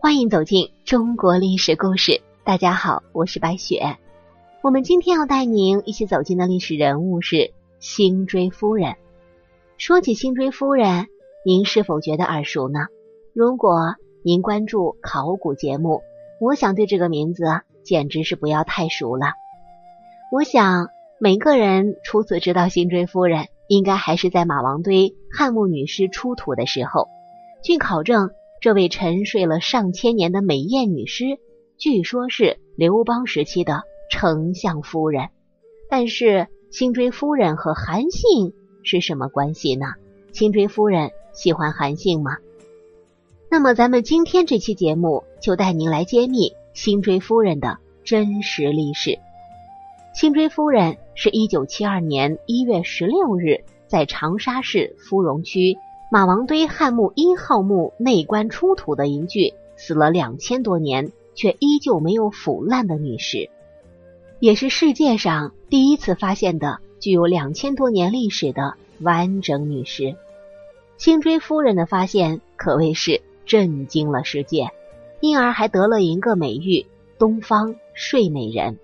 欢迎走进中国历史故事。大家好，我是白雪。我们今天要带您一起走进的历史人物是辛追夫人。说起辛追夫人，您是否觉得耳熟呢？如果您关注考古节目，我想对这个名字简直是不要太熟了。我想每个人初次知道辛追夫人，应该还是在马王堆汉墓女尸出土的时候。据考证，这位沉睡了上千年的美艳女尸，据说是刘邦时期的丞相夫人。但是辛追夫人和韩信是什么关系呢？辛追夫人喜欢韩信吗？那么，咱们今天这期节目就带您来揭秘辛追夫人的真实历史。辛追夫人是一九七二年一月十六日在长沙市芙蓉区马王堆汉墓一号墓内棺出土的一具死了两千多年却依旧没有腐烂的女尸，也是世界上第一次发现的具有两千多年历史的完整女尸。辛追夫人的发现可谓是。震惊了世界，因而还得了一个美誉“东方睡美人”。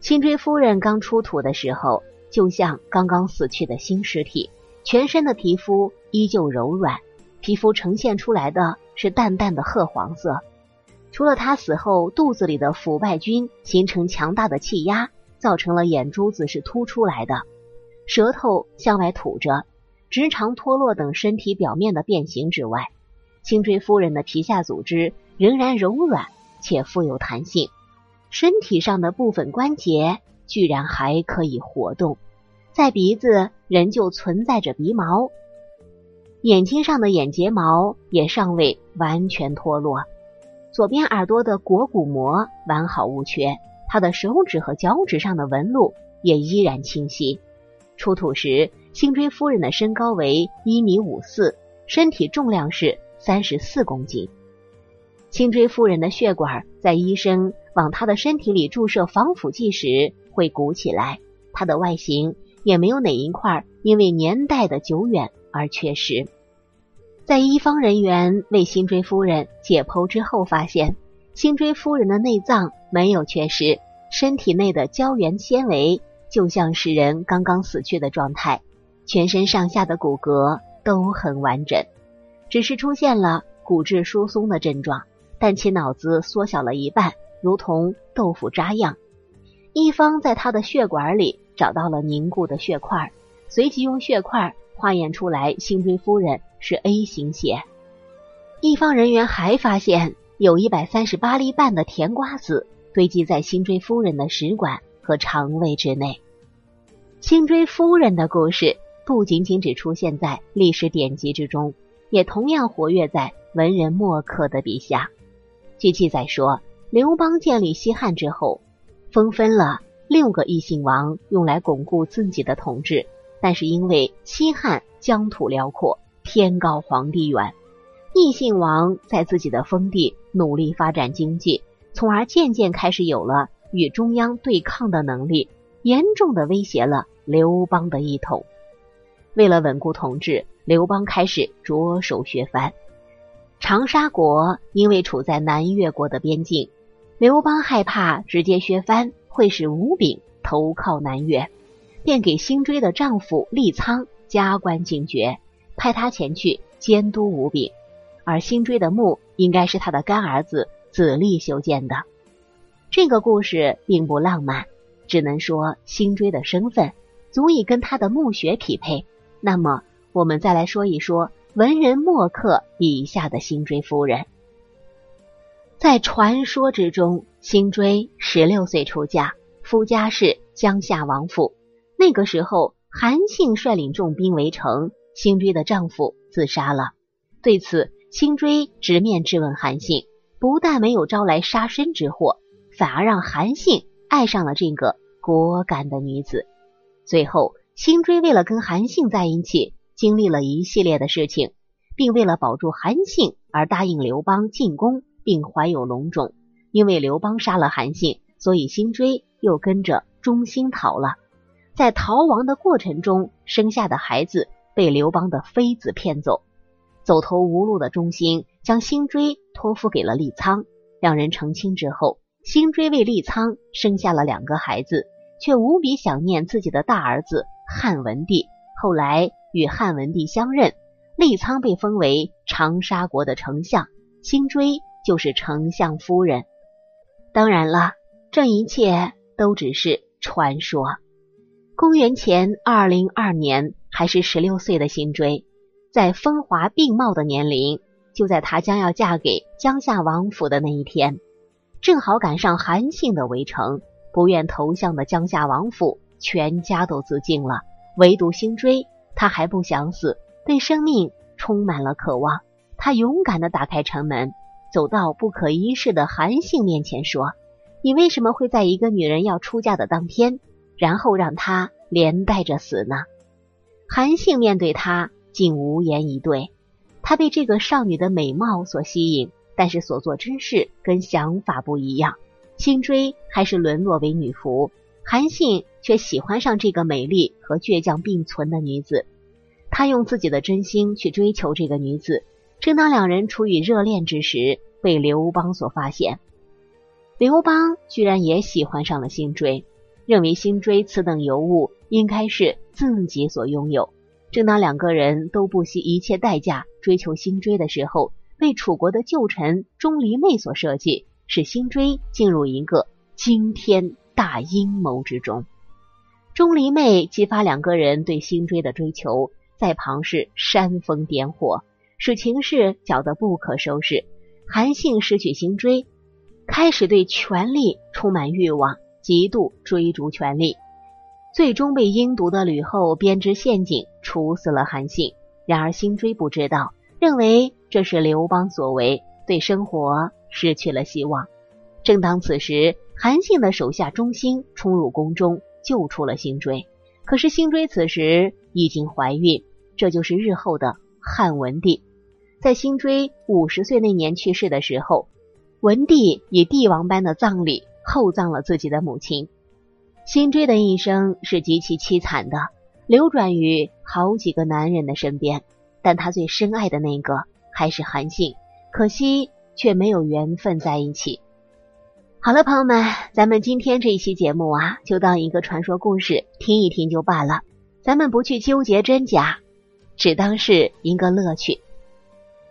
辛追夫人刚出土的时候，就像刚刚死去的新尸体，全身的皮肤依旧柔软，皮肤呈现出来的是淡淡的褐黄色。除了他死后肚子里的腐败菌形成强大的气压，造成了眼珠子是凸出来的，舌头向外吐着，直肠脱落等身体表面的变形之外。辛追夫人的皮下组织仍然柔软且富有弹性，身体上的部分关节居然还可以活动，在鼻子仍旧存在着鼻毛，眼睛上的眼睫毛也尚未完全脱落，左边耳朵的果骨膜完好无缺，他的手指和脚趾上的纹路也依然清晰。出土时，辛追夫人的身高为一米五四，身体重量是。三十四公斤。辛追夫人的血管在医生往她的身体里注射防腐剂时会鼓起来，她的外形也没有哪一块因为年代的久远而缺失。在医方人员为辛追夫人解剖之后，发现辛追夫人的内脏没有缺失，身体内的胶原纤维就像是人刚刚死去的状态，全身上下的骨骼都很完整。只是出现了骨质疏松的症状，但其脑子缩小了一半，如同豆腐渣样。一方在他的血管里找到了凝固的血块，随即用血块化验出来，辛追夫人是 A 型血。一方人员还发现有一百三十八粒半的甜瓜子堆积在辛追夫人的食管和肠胃之内。辛追夫人的故事不仅仅只出现在历史典籍之中。也同样活跃在文人墨客的笔下。据记载说，刘邦建立西汉之后，封分了六个异姓王，用来巩固自己的统治。但是因为西汉疆土辽阔，天高皇帝远，异姓王在自己的封地努力发展经济，从而渐渐开始有了与中央对抗的能力，严重的威胁了刘邦的一统。为了稳固统治。刘邦开始着手削藩，长沙国因为处在南越国的边境，刘邦害怕直接削藩会使吴炳投靠南越，便给辛追的丈夫利苍加官进爵，派他前去监督吴炳，而辛追的墓应该是他的干儿子子立修建的。这个故事并不浪漫，只能说辛追的身份足以跟他的墓穴匹配。那么。我们再来说一说文人墨客笔下的辛追夫人。在传说之中，辛追十六岁出嫁，夫家是江夏王府。那个时候，韩信率领重兵围城，辛追的丈夫自杀了。对此，辛追直面质问韩信，不但没有招来杀身之祸，反而让韩信爱上了这个果敢的女子。最后，辛追为了跟韩信在一起。经历了一系列的事情，并为了保住韩信而答应刘邦进宫，并怀有龙种。因为刘邦杀了韩信，所以辛追又跟着忠心逃了。在逃亡的过程中，生下的孩子被刘邦的妃子骗走，走投无路的忠心将辛追托付给了立仓。两人成亲之后，辛追为立仓生下了两个孩子，却无比想念自己的大儿子汉文帝。后来与汉文帝相认，立仓被封为长沙国的丞相，辛追就是丞相夫人。当然了，这一切都只是传说。公元前二零二年，还是十六岁的辛追，在风华并茂的年龄，就在她将要嫁给江夏王府的那一天，正好赶上韩信的围城，不愿投降的江夏王府全家都自尽了，唯独辛追，他还不想死，对生命充满了渴望。他勇敢的打开城门，走到不可一世的韩信面前，说：“你为什么会在一个女人要出嫁的当天？”然后让她连带着死呢？韩信面对他竟无言以对。他被这个少女的美貌所吸引，但是所做之事跟想法不一样。辛追还是沦落为女仆，韩信却喜欢上这个美丽和倔强并存的女子。他用自己的真心去追求这个女子。正当两人处于热恋之时，被刘邦所发现。刘邦居然也喜欢上了辛追。认为辛追此等尤物应该是自己所拥有。正当两个人都不惜一切代价追求辛追的时候，被楚国的旧臣钟离昧所设计，使辛追进入一个惊天大阴谋之中。钟离昧激发两个人对辛追的追求，在旁是煽风点火，使情势搅得不可收拾。韩信失去辛追，开始对权力充满欲望。极度追逐权力，最终被阴毒的吕后编织陷阱，处死了韩信。然而辛追不知道，认为这是刘邦所为，对生活失去了希望。正当此时，韩信的手下钟兴冲入宫中，救出了辛追。可是辛追此时已经怀孕，这就是日后的汉文帝。在辛追五十岁那年去世的时候，文帝以帝王般的葬礼。厚葬了自己的母亲，辛追的一生是极其凄惨的，流转于好几个男人的身边，但他最深爱的那个还是韩信，可惜却没有缘分在一起。好了，朋友们，咱们今天这一期节目啊，就当一个传说故事听一听就罢了，咱们不去纠结真假，只当是一个乐趣。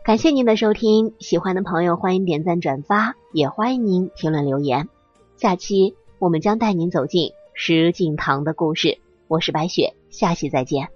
感谢您的收听，喜欢的朋友欢迎点赞转发，也欢迎您评论留言。下期我们将带您走进石敬瑭的故事，我是白雪，下期再见。